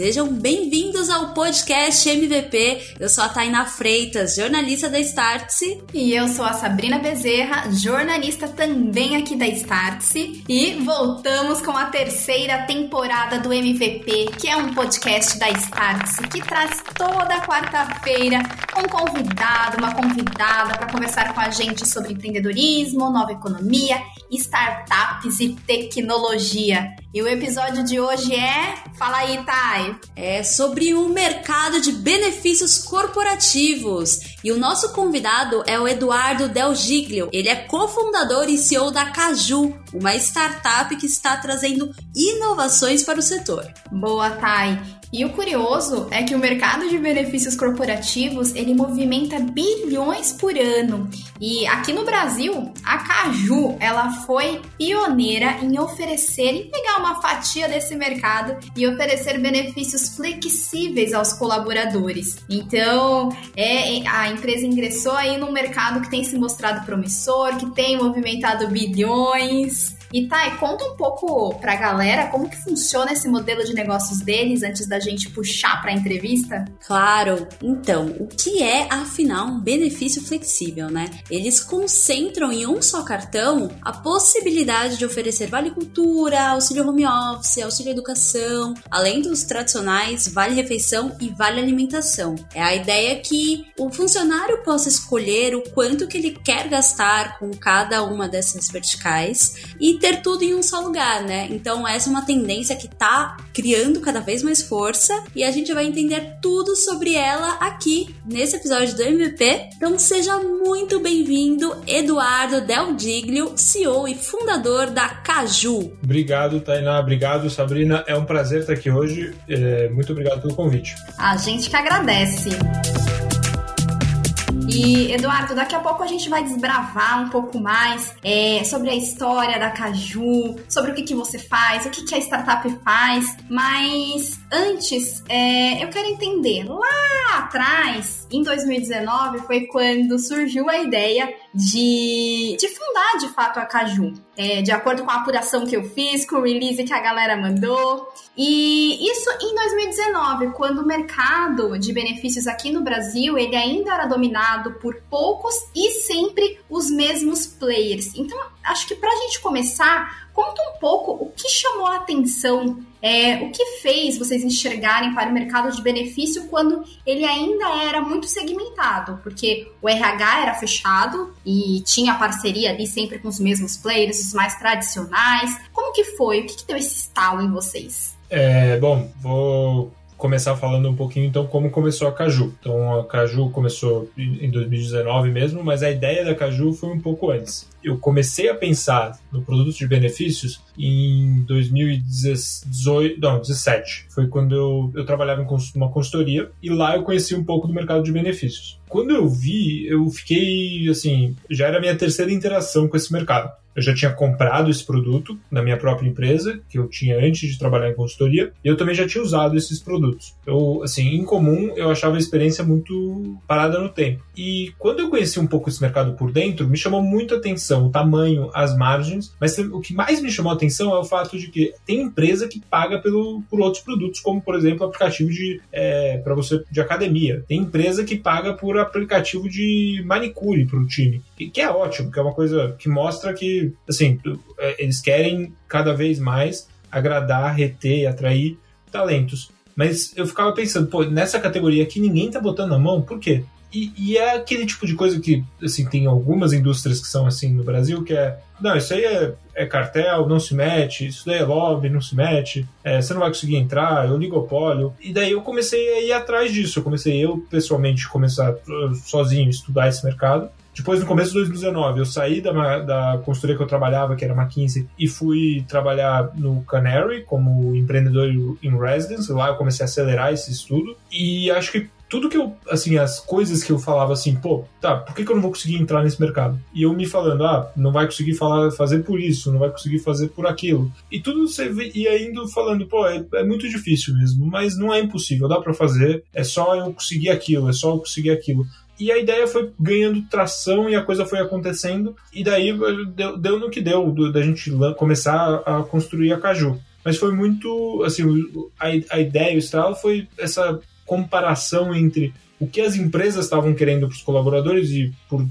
Sejam bem-vindos ao podcast MVP. Eu sou a Taina Freitas, jornalista da Startse. E eu sou a Sabrina Bezerra, jornalista também aqui da Startse. E voltamos com a terceira temporada do MVP, que é um podcast da Startse que traz toda quarta-feira um convidado, uma convidada para conversar com a gente sobre empreendedorismo, nova economia, startups e tecnologia. E o episódio de hoje é. Fala aí, Thay. É sobre o mercado de benefícios corporativos. E o nosso convidado é o Eduardo Del Giglio. Ele é cofundador e CEO da Caju, uma startup que está trazendo inovações para o setor. Boa, Thay. E o curioso é que o mercado de benefícios corporativos ele movimenta bilhões por ano. E aqui no Brasil, a Caju ela foi pioneira em oferecer e pegar uma fatia desse mercado e oferecer benefícios flexíveis aos colaboradores. Então, é, a empresa ingressou aí num mercado que tem se mostrado promissor, que tem movimentado bilhões. E Thay, conta um pouco pra galera como que funciona esse modelo de negócios deles antes da gente puxar pra entrevista. Claro. Então, o que é afinal um benefício flexível, né? Eles concentram em um só cartão a possibilidade de oferecer vale cultura, auxílio home office, auxílio educação, além dos tradicionais vale refeição e vale alimentação. É a ideia que o funcionário possa escolher o quanto que ele quer gastar com cada uma dessas verticais e ter tudo em um só lugar, né? Então essa é uma tendência que tá criando cada vez mais força e a gente vai entender tudo sobre ela aqui nesse episódio do MVP. Então seja muito bem-vindo, Eduardo Del Diglio, CEO e fundador da Caju. Obrigado, Tainá. Obrigado, Sabrina. É um prazer estar aqui hoje. É, muito obrigado pelo convite. A gente que agradece. E, Eduardo, daqui a pouco a gente vai desbravar um pouco mais é, sobre a história da Caju, sobre o que, que você faz, o que, que a startup faz. Mas antes, é, eu quero entender, lá atrás, em 2019, foi quando surgiu a ideia de, de fundar de fato a Caju. É, de acordo com a apuração que eu fiz, com o release que a galera mandou. E isso em 2019, quando o mercado de benefícios aqui no Brasil ele ainda era dominado por poucos e sempre os mesmos players. Então, acho que para a gente começar, conta um pouco o que chamou a atenção é, o que fez vocês enxergarem para o mercado de benefício quando ele ainda era muito segmentado? Porque o RH era fechado e tinha parceria ali sempre com os mesmos players, os mais tradicionais. Como que foi? O que, que deu esse estalo em vocês? É, bom, vou começar falando um pouquinho então como começou a Caju. Então a Caju começou em 2019 mesmo, mas a ideia da Caju foi um pouco antes. Eu comecei a pensar no produto de benefícios em 2018, não, 17. Foi quando eu, eu trabalhava em uma consultoria e lá eu conheci um pouco do mercado de benefícios. Quando eu vi, eu fiquei assim, já era a minha terceira interação com esse mercado. Eu já tinha comprado esse produto na minha própria empresa, que eu tinha antes de trabalhar em consultoria, e eu também já tinha usado esses produtos. Eu, assim, em comum, eu achava a experiência muito parada no tempo. E quando eu conheci um pouco esse mercado por dentro, me chamou muito a atenção o tamanho, as margens, mas o que mais me chamou a atenção é o fato de que tem empresa que paga pelo, por outros produtos, como, por exemplo, aplicativo de é, para você de academia. Tem empresa que paga por aplicativo de manicure para o time, que é ótimo, que é uma coisa que mostra que assim, é, eles querem cada vez mais agradar, reter, atrair talentos. Mas eu ficava pensando, pô, nessa categoria aqui ninguém tá botando a mão, por quê? E, e, é aquele tipo de coisa que, assim, tem algumas indústrias que são assim no Brasil, que é, não, isso aí é, é cartel, não se mete, isso daí é lobby, não se mete, é, você não vai conseguir entrar, é oligopólio. E daí eu comecei a ir atrás disso, eu comecei eu, pessoalmente, começar sozinho estudar esse mercado. Depois, no começo de 2019, eu saí da, da consultoria que eu trabalhava, que era McKinsey, e fui trabalhar no Canary como empreendedor em residence. Lá eu comecei a acelerar esse estudo. E acho que tudo que eu, assim, as coisas que eu falava assim, pô, tá, por que, que eu não vou conseguir entrar nesse mercado? E eu me falando, ah, não vai conseguir falar, fazer por isso, não vai conseguir fazer por aquilo. E tudo você ia indo falando, pô, é, é muito difícil mesmo, mas não é impossível, dá para fazer, é só eu conseguir aquilo, é só eu conseguir aquilo. E a ideia foi ganhando tração e a coisa foi acontecendo. E daí deu, deu no que deu, da gente começar a construir a Caju. mas foi muito, assim, a, a ideia, o estralo foi essa comparação entre o que as empresas estavam querendo para os colaboradores e por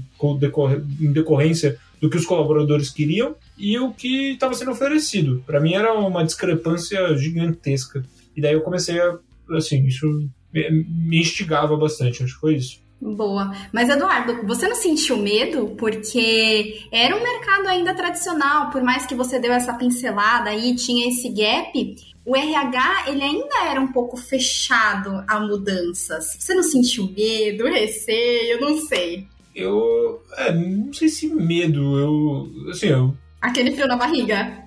em decorrência do que os colaboradores queriam e o que estava sendo oferecido. Para mim era uma discrepância gigantesca. E daí eu comecei a, assim, isso me instigava bastante, acho que foi isso. Boa. Mas, Eduardo, você não sentiu medo? Porque era um mercado ainda tradicional, por mais que você deu essa pincelada aí, tinha esse gap, o RH ele ainda era um pouco fechado a mudanças. Você não sentiu medo, receio, não sei. Eu, é, não sei se medo, eu, assim, eu Aquele frio na barriga.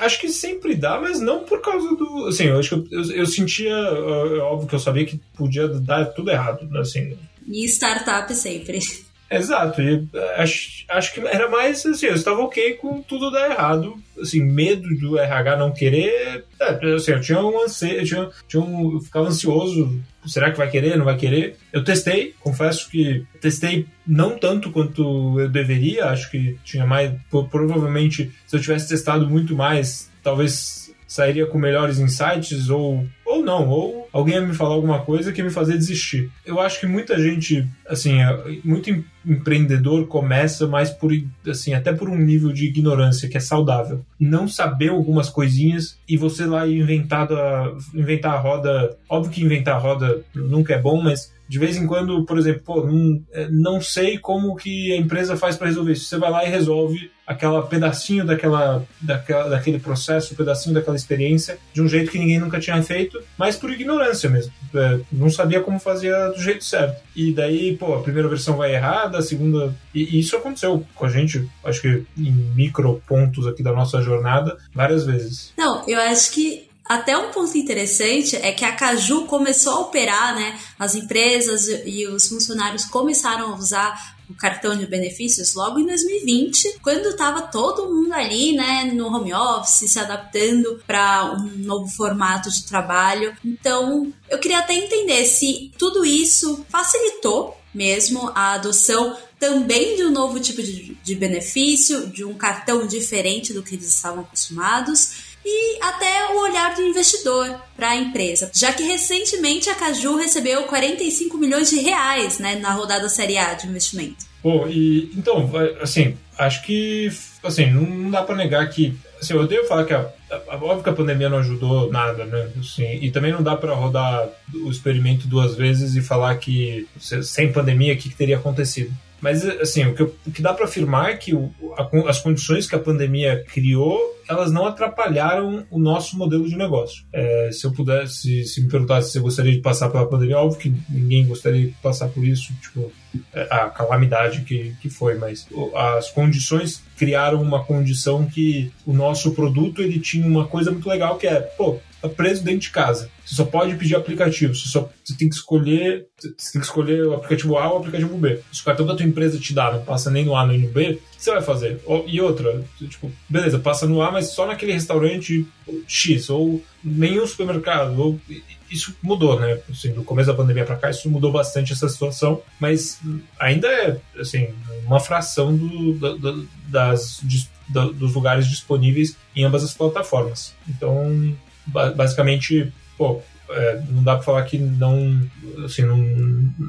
Acho que sempre dá, mas não por causa do. Assim, eu acho que eu, eu, eu sentia. Óbvio que eu sabia que podia dar tudo errado, assim. E startup sempre. Exato, e acho, acho que era mais assim, eu estava ok com tudo dar errado, assim, medo do RH não querer, é, assim, eu tinha um anseio, eu, tinha, tinha um, eu ficava ansioso, será que vai querer, não vai querer? Eu testei, confesso que testei não tanto quanto eu deveria, acho que tinha mais, provavelmente se eu tivesse testado muito mais, talvez sairia com melhores insights ou ou não, ou alguém ia me falar alguma coisa que ia me fazer desistir. Eu acho que muita gente, assim, é, muito empreendedor começa mais por, assim, até por um nível de ignorância que é saudável. Não saber algumas coisinhas e você lá inventar a, inventar a roda. Óbvio que inventar a roda nunca é bom, mas de vez em quando, por exemplo, pô, não, é, não sei como que a empresa faz para resolver isso. Você vai lá e resolve aquela pedacinho daquela, daquela, daquele processo, pedacinho daquela experiência de um jeito que ninguém nunca tinha feito, mas por ignorância mesmo. É, não sabia como fazia do jeito certo. E daí, pô, a primeira versão vai errada, a segunda. E, e isso aconteceu com a gente, acho que em micro pontos aqui da nossa jornada, várias vezes. Não, eu acho que até um ponto interessante é que a Caju começou a operar, né? As empresas e os funcionários começaram a usar o cartão de benefícios logo em 2020, quando estava todo mundo ali, né, no home office, se adaptando para um novo formato de trabalho. Então, eu queria até entender se tudo isso facilitou mesmo a adoção também de um novo tipo de, de benefício, de um cartão diferente do que eles estavam acostumados e até o olhar do investidor para a empresa, já que recentemente a Caju recebeu 45 milhões de reais né, na rodada Série A de investimento. Bom, e então, assim, acho que assim, não dá para negar que assim, eu odeio falar que a, a, óbvio que a pandemia não ajudou nada, né? Assim, e também não dá para rodar o experimento duas vezes e falar que sem pandemia o que, que teria acontecido. Mas, assim, o que, o que dá para afirmar é que o, a, as condições que a pandemia criou, elas não atrapalharam o nosso modelo de negócio. É, se eu pudesse, se me perguntasse se eu gostaria de passar pela pandemia, óbvio que ninguém gostaria de passar por isso, tipo, é, a calamidade que, que foi, mas as condições criaram uma condição que o nosso produto ele tinha uma coisa muito legal que é, pô, tá preso dentro de casa. Você só pode pedir aplicativo. Você só você tem que escolher. Você tem que escolher o aplicativo A ou o aplicativo B. Se o cartão da tua empresa te dá, não passa nem no A nem no B, o que você vai fazer? E outra, tipo, beleza, passa no A, mas só naquele restaurante X, ou nenhum supermercado, ou isso mudou, né? Assim, do começo da pandemia para cá, isso mudou bastante essa situação, mas ainda é, assim, uma fração do, das, dos lugares disponíveis em ambas as plataformas. Então, basicamente, pô, é, não dá para falar que não, assim, não,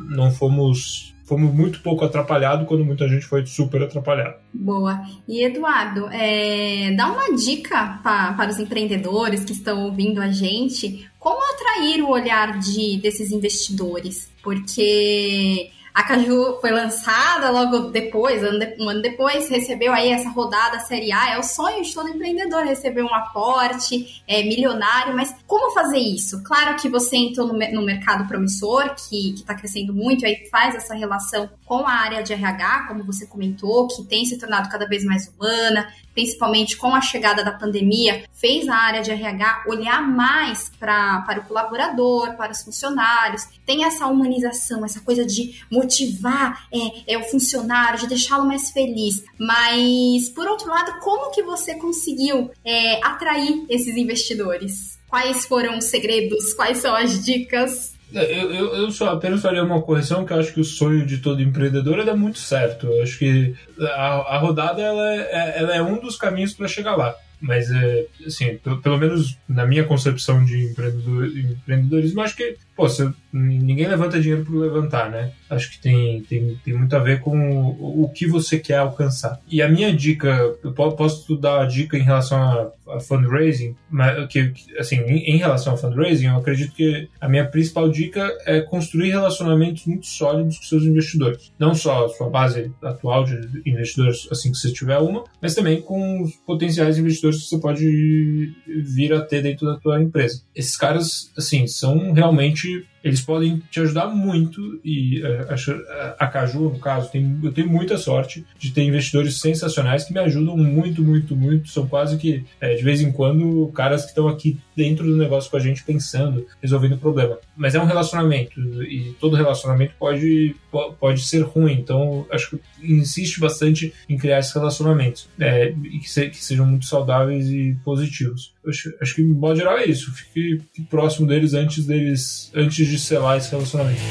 não fomos fomos muito pouco atrapalhados quando muita gente foi super atrapalhado. Boa. E Eduardo, é, dá uma dica pra, para os empreendedores que estão ouvindo a gente, como atrair o olhar de, desses investidores? Porque a Caju foi lançada logo depois, um ano depois, recebeu aí essa rodada Série A. É o sonho de todo empreendedor receber um aporte é, milionário, mas como fazer isso? Claro que você entrou no, no mercado promissor, que está crescendo muito, aí faz essa relação com a área de RH, como você comentou, que tem se tornado cada vez mais humana, principalmente com a chegada da pandemia, fez a área de RH olhar mais pra, para o colaborador, para os funcionários, tem essa humanização, essa coisa de motivar é, é o funcionário, de deixá-lo mais feliz. Mas, por outro lado, como que você conseguiu é, atrair esses investidores? Quais foram os segredos? Quais são as dicas? É, eu, eu, eu, só apenas faria uma correção que eu acho que o sonho de todo empreendedor é muito certo. Eu acho que a, a rodada ela é, ela é um dos caminhos para chegar lá. Mas, é, assim, pelo, menos na minha concepção de empreendedor, empreendedorismo, acho que pô, você, ninguém levanta dinheiro por levantar, né? Acho que tem, tem, tem muito a ver com o, o que você quer alcançar. E a minha dica, eu posso dar a dica em relação a, a fundraising, mas que, assim, em, em, relação a fundraising, eu acredito que a minha principal dica é construir relacionamentos muito sólidos com seus investidores. Não só a sua base atual de investidores, assim que você tiver uma, mas também com os potenciais investidores que você pode vir a ter dentro da tua empresa. Esses caras, assim, são realmente eles podem te ajudar muito e uh, a Caju, no caso, tem, eu tenho muita sorte de ter investidores sensacionais que me ajudam muito, muito, muito. São quase que, é, de vez em quando, caras que estão aqui dentro do negócio com a gente pensando, resolvendo o problema. Mas é um relacionamento e todo relacionamento pode, pode ser ruim. Então, acho que insiste bastante em criar esses relacionamentos é, e que, se, que, sejam muito saudáveis e positivos. Acho, acho, que, em modo geral, é isso. Fique, fique próximo deles antes deles antes de selar esse relacionamento.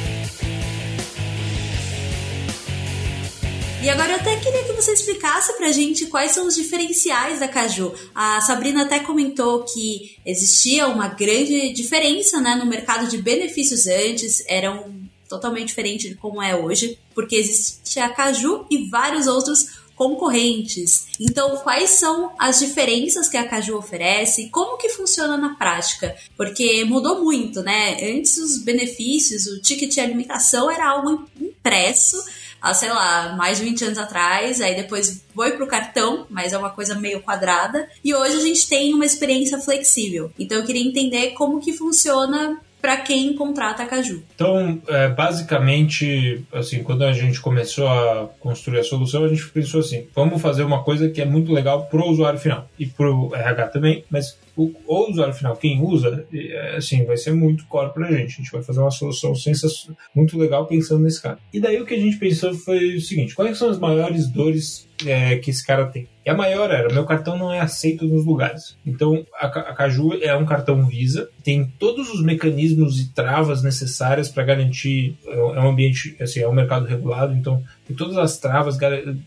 E agora eu até queria que você explicasse pra gente quais são os diferenciais da Caju. A Sabrina até comentou que existia uma grande diferença né, no mercado de benefícios antes, eram totalmente diferente de como é hoje, porque existia a Caju e vários outros concorrentes. Então, quais são as diferenças que a Caju oferece e como que funciona na prática? Porque mudou muito, né? Antes os benefícios, o ticket de alimentação era algo impresso, há, sei lá, mais de 20 anos atrás, aí depois foi pro cartão, mas é uma coisa meio quadrada, e hoje a gente tem uma experiência flexível. Então eu queria entender como que funciona para quem contrata a Caju. Então, é, basicamente, assim, quando a gente começou a construir a solução, a gente pensou assim: vamos fazer uma coisa que é muito legal para o usuário final e para o RH também, mas o, o, usuário final, quem usa, é, assim, vai ser muito core para a gente. A gente vai fazer uma solução sensacional, muito legal pensando nesse cara. E daí o que a gente pensou foi o seguinte: quais são as maiores dores é, que esse cara tem? E a maior era: meu cartão não é aceito nos lugares. Então, a, a Caju é um cartão Visa, tem todos os mecanismos e travas necessárias para garantir. É, é um ambiente, assim, é um mercado regulado, então tem todas as travas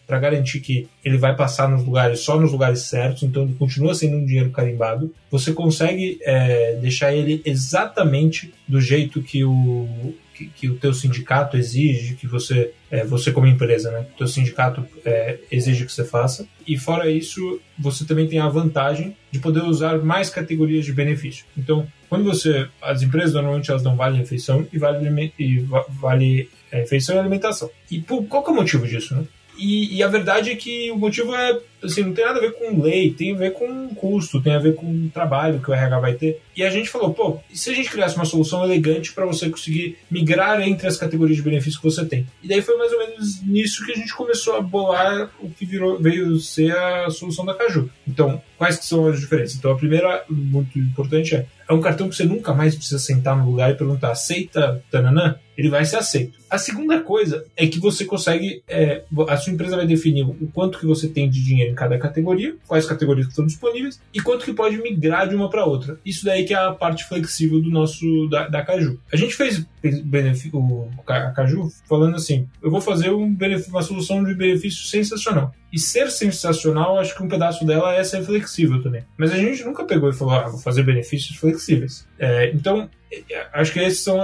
para garantir que ele vai passar nos lugares, só nos lugares certos, então ele continua sendo um dinheiro carimbado. Você consegue é, deixar ele exatamente do jeito que o que, que, o teu sindicato exige que você, é, você como empresa, né? O teu sindicato é, exige que você faça. E fora isso, você também tem a vantagem de poder usar mais categorias de benefício. Então, quando você, as empresas normalmente elas dão vale refeição e vale, e vale é, refeição e alimentação. E por, qual é o motivo disso, né? E, e, a verdade é que o motivo é, assim, não tem nada a ver com lei, tem a ver com custo, tem a ver com trabalho que o RH vai ter. E a gente falou, pô, e se a gente criasse uma solução elegante para você conseguir migrar entre as categorias de benefícios que você tem? E daí foi mais ou menos nisso que a gente começou a bolar o que virou, veio ser a solução da Caju. Então, quais que são as diferenças? Então, a primeira, muito importante, é é um cartão que você nunca mais precisa sentar no lugar e perguntar aceita, tananã? Ele vai ser aceito. A segunda coisa é que você consegue, é, a sua empresa vai definir o quanto que você tem de dinheiro em cada categoria, quais categorias que estão disponíveis e quanto que pode migrar de uma para outra. Isso daí que é a parte flexível do nosso da, da Caju. A gente fez o, a Caju falando assim, eu vou fazer um uma solução de benefício sensacional. E ser sensacional, acho que um pedaço dela é ser flexível também. Mas a gente nunca pegou e falou, ah, vou fazer benefícios flexíveis. É, então, acho que essas são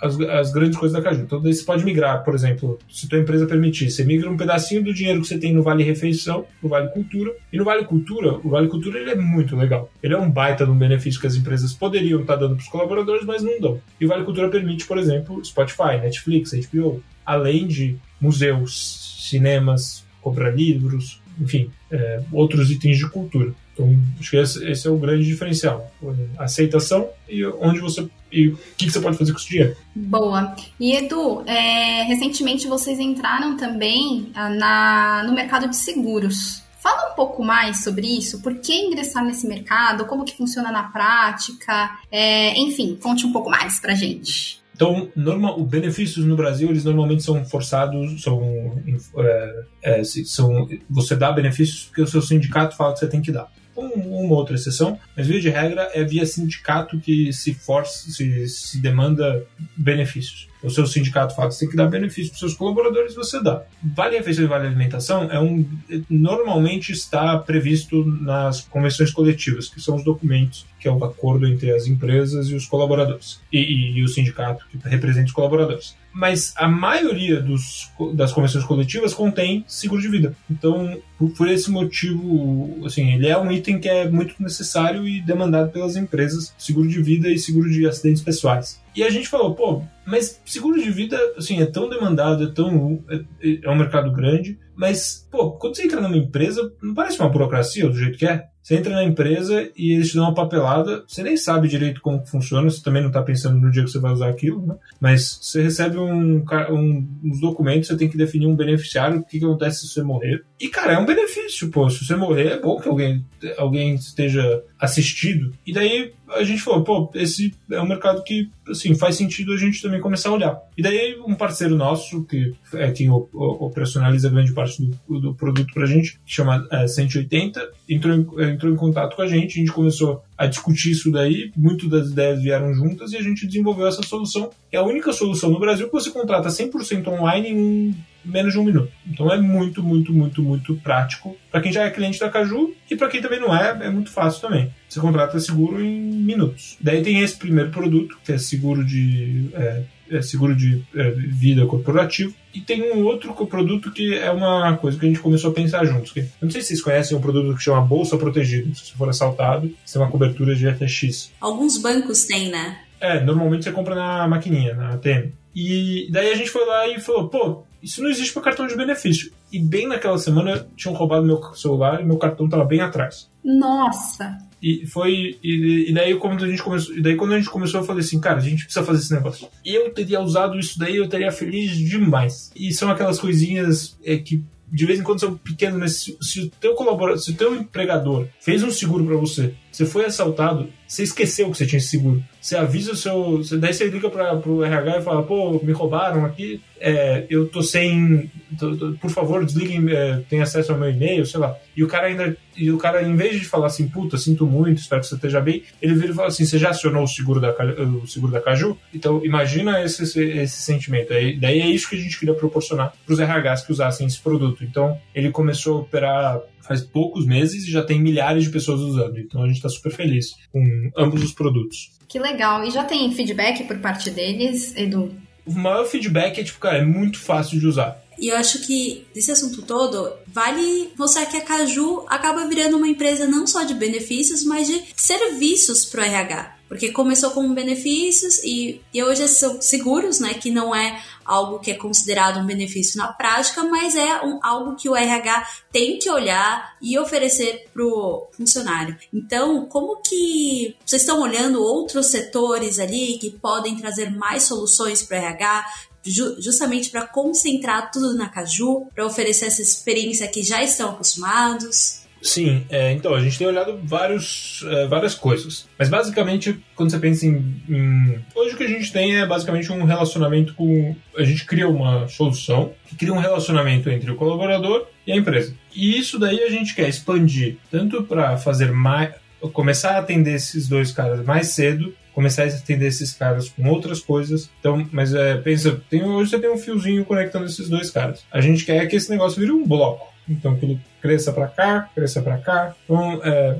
as, as, grandes coisas da Caju. Então, você pode migrar, por exemplo, se tua empresa permitir, você migra um pedacinho do dinheiro que você tem no Vale Refeição, no Vale Cultura. E no Vale Cultura, o Vale Cultura ele é muito legal. Ele é um baita de um benefício que as empresas poderiam estar dando para os colaboradores, mas não dão. E o Vale Cultura permite, por exemplo, Spotify, Netflix, HBO, além de museus, cinemas, comprar livros, enfim, é, outros itens de cultura. Então, acho que esse, esse, é o grande diferencial. Aceitação e onde você e o que, que, você pode fazer com esse dinheiro. Boa. E Edu, é, recentemente vocês entraram também ah, na, no mercado de seguros. Fala um pouco mais sobre isso, por que ingressar nesse mercado, como que funciona na prática, é, enfim, conte um pouco mais pra gente. Então, normal, os benefícios no Brasil, eles normalmente são forçados, são, é, é, são você dá benefícios porque o seu sindicato fala que você tem que dar com uma outra exceção, mas via de regra é via sindicato que se força, se, se demanda benefícios. O seu sindicato fala que você tem que dar benefício para seus colaboradores, você dá. Vale refeição e vale alimentação é um normalmente está previsto nas convenções coletivas, que são os documentos que é o acordo entre as empresas e os colaboradores, e, e, e o sindicato que representa os colaboradores. Mas a maioria dos, das convenções coletivas contém seguro de vida. Então, por, por, esse motivo, assim, ele é um item que é muito necessário e demandado pelas empresas, seguro de vida e seguro de acidentes pessoais. E a gente falou, pô, mas seguro de vida, assim, é tão demandado, é tão. é, é um mercado grande, mas, pô, quando você entra numa empresa, não parece uma burocracia do jeito que é? Você entra na empresa e eles te dão uma papelada, você nem sabe direito como funciona, você também não está pensando no dia que você vai usar aquilo, né? Mas você recebe um, um, uns documentos, você tem que definir um beneficiário, o que, que acontece se você morrer. E, cara, é um benefício, pô. Se você morrer, é bom que alguém, alguém esteja assistido. E daí a gente falou, pô, esse é um mercado que, assim, faz sentido a gente também começar a olhar. E daí um parceiro nosso, que é quem operacionaliza grande parte do, do produto pra gente, que chama é, 180, entrou em, entrou em contato com a gente, a gente começou a discutir isso daí, muitas das ideias vieram juntas e a gente desenvolveu essa solução. É a única solução no Brasil que você contrata 100% online em menos de um minuto. Então é muito, muito, muito, muito prático para quem já é cliente da Caju e para quem também não é, é muito fácil também. Você contrata seguro em minutos. Daí tem esse primeiro produto, que é seguro de é, é seguro de é, vida corporativo. E tem um outro produto que é uma coisa que a gente começou a pensar juntos. Eu não sei se vocês conhecem um produto que chama Bolsa Protegida. Se você for assaltado, você tem uma cobertura de FX. Alguns bancos têm, né? É, normalmente você compra na maquininha, na ATM. E daí a gente foi lá e falou, pô, isso não existe para cartão de benefício. E bem naquela semana tinham roubado meu celular e meu cartão estava bem atrás. Nossa! E foi. E, e, daí quando a gente começou. E daí quando a gente começou, eu falei assim, cara, a gente precisa fazer esse negócio. Eu teria usado isso daí, eu teria feliz demais. E são aquelas coisinhas é, que de vez em quando são pequenas, mas se, se o teu colaborador, se o teu empregador fez um seguro para você, você foi assaltado, você esqueceu que você tinha esse seguro. Você avisa o seu. Daí você liga para o RH e fala: pô, me roubaram aqui, é, eu tô sem. Tô, tô, por favor, desliguem, é, tem acesso ao meu e-mail, sei lá. E o cara ainda. E o cara, em vez de falar assim, puta, sinto muito, espero que você esteja bem, ele vira e fala assim: você já acionou o seguro da, o seguro da Caju? Então, imagina esse, esse, esse sentimento. Aí, daí é isso que a gente queria proporcionar para os RHs que usassem esse produto. Então, ele começou a operar faz poucos meses e já tem milhares de pessoas usando. Então a gente está super feliz com ambos os produtos. Que legal. E já tem feedback por parte deles, Edu? O maior feedback é tipo, cara, é muito fácil de usar. E eu acho que desse assunto todo, vale mostrar que a Caju acaba virando uma empresa não só de benefícios, mas de serviços para o RH. Porque começou com benefícios e, e hoje são seguros, né? Que não é algo que é considerado um benefício na prática, mas é um, algo que o RH tem que olhar e oferecer para o funcionário. Então, como que vocês estão olhando outros setores ali que podem trazer mais soluções para o RH? justamente para concentrar tudo na Caju, para oferecer essa experiência que já estão acostumados. Sim, é, então a gente tem olhado vários, é, várias coisas. Mas basicamente, quando você pensa em, em, Hoje o que a gente tem é basicamente um relacionamento com. A gente cria uma solução que cria um relacionamento entre o colaborador e a empresa. E isso daí a gente quer expandir tanto para fazer mais. começar a atender esses dois caras mais cedo começar a atender esses caras com outras coisas. Então, mas é, pensa, tem, hoje você tem um fiozinho conectando esses dois caras. A gente quer que esse negócio vire um bloco. Então, que ele cresça para cá, cresça para cá. Então, é,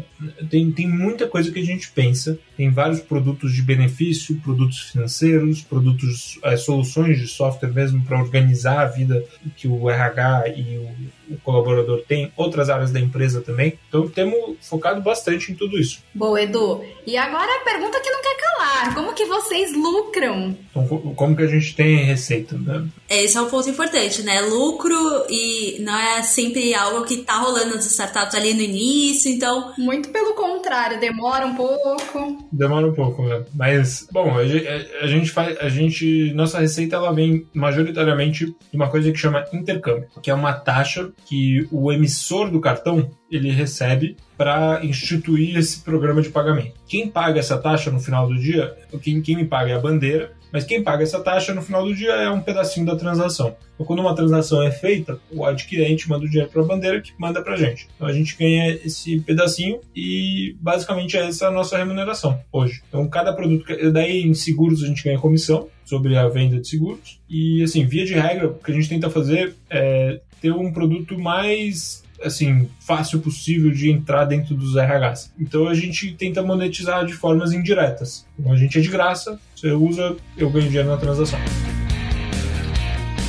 tem, tem muita coisa que a gente pensa. Tem vários produtos de benefício, produtos financeiros, produtos, é, soluções de software mesmo para organizar a vida que o RH e o, o, colaborador tem, outras áreas da empresa também. Então, temos focado bastante em tudo isso. Boa, Edu. E agora a pergunta que não quer calar: como que vocês lucram? Então, como que a gente tem receita? Né? Esse é um ponto importante, né? Lucro e não é sempre algo que tá rolando nas startups ali no início, então. Muito pelo contrário, demora um pouco. Demora um pouco, né? Mas, bom, a, a, gente faz. A gente. Nossa receita ela vem majoritariamente de uma coisa que chama intercâmbio, que é uma taxa que o emissor do cartão ele recebe para instituir esse programa de pagamento. Quem paga essa taxa no final do dia, quem, quem me paga é a bandeira, Mas quem paga essa taxa no final do dia é um pedacinho da transação. Então, quando uma transação é feita, o adquirente manda o dinheiro para a bandeira que manda para a gente. Então a gente ganha esse pedacinho e basicamente é essa a nossa remuneração hoje. Então cada produto, daí em seguros a gente ganha comissão sobre a venda de seguros e assim via de regra o que a gente tenta fazer é ter um produto mais assim, fácil possível de entrar dentro dos RHs. Então a gente tenta monetizar de formas indiretas. Então a gente é de graça, você usa, eu ganho dinheiro na transação.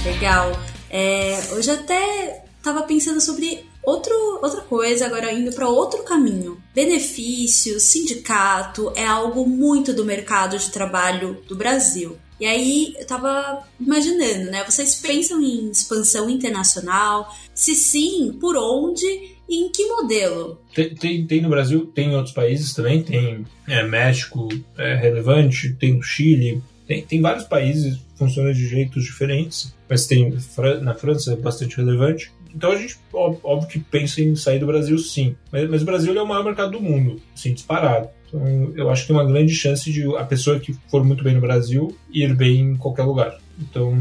Legal. É, hoje até estava pensando sobre outro, outra coisa, agora indo para outro caminho. Benefício, sindicato é algo muito do mercado de trabalho do Brasil. E aí eu tava imaginando, né? Vocês pensam em expansão internacional? Se sim, por onde e em que modelo? Tem, tem, tem no Brasil, tem em outros países também, tem é, México, é relevante, tem Chile, tem, tem vários países, funciona de jeitos diferentes, mas tem na França é bastante relevante. Então a gente, óbvio que pensa em sair do Brasil sim, mas, mas o Brasil é o maior mercado do mundo, assim, disparado. Eu acho que tem uma grande chance de a pessoa que for muito bem no Brasil ir bem em qualquer lugar. Então,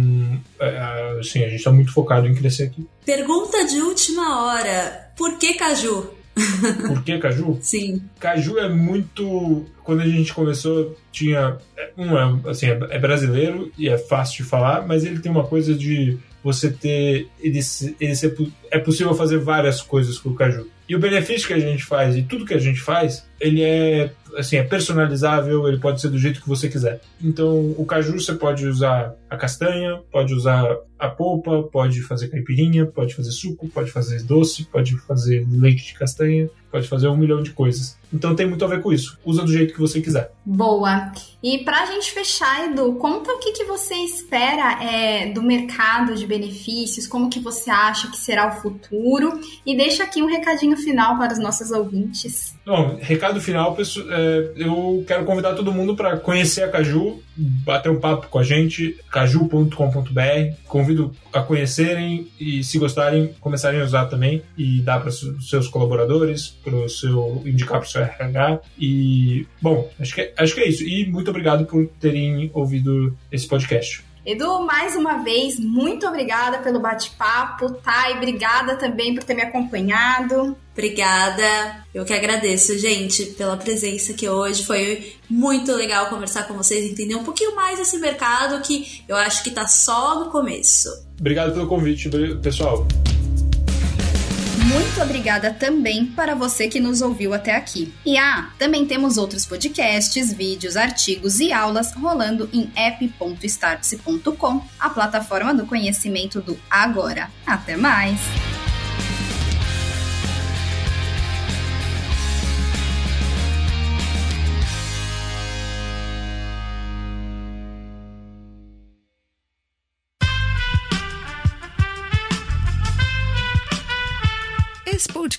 é, assim, a gente está muito focado em crescer aqui. Pergunta de última hora: por que caju? Por que caju? Sim. Caju é muito. Quando a gente começou, tinha. Um, é, assim, é brasileiro e é fácil de falar, mas ele tem uma coisa de você ter. Ele, ele ser, é possível fazer várias coisas com o caju. E o benefício que a gente faz e tudo que a gente faz, ele é assim, é personalizável, ele pode ser do jeito que você quiser. Então, o caju você pode usar a castanha, pode usar a polpa, pode fazer caipirinha, pode fazer suco, pode fazer doce, pode fazer leite de castanha, pode fazer um milhão de coisas. Então tem muito a ver com isso. Usa do jeito que você quiser. Boa. E pra gente fechar, Edu, conta o que, que você espera é, do mercado de benefícios, como que você acha que será o futuro e deixa aqui um recadinho final para os nossos ouvintes. Bom, recado final, pessoal, é, eu quero convidar todo mundo para conhecer a Caju, bater um papo com a gente, caju.com.br. Convido a conhecerem e, se gostarem, começarem a usar também e dar para os seus colaboradores, para seu indicar para o seu RH. E, bom, acho que, acho que é isso. E muito obrigado por terem ouvido esse podcast. Edu, mais uma vez, muito obrigada pelo bate-papo, tá? E obrigada também por ter me acompanhado. Obrigada. Eu que agradeço, gente, pela presença aqui hoje. Foi muito legal conversar com vocês, entender um pouquinho mais desse mercado que eu acho que tá só no começo. Obrigado pelo convite, pessoal. Muito obrigada também para você que nos ouviu até aqui. E ah, também temos outros podcasts, vídeos, artigos e aulas rolando em app.startse.com, a plataforma do conhecimento do agora. Até mais!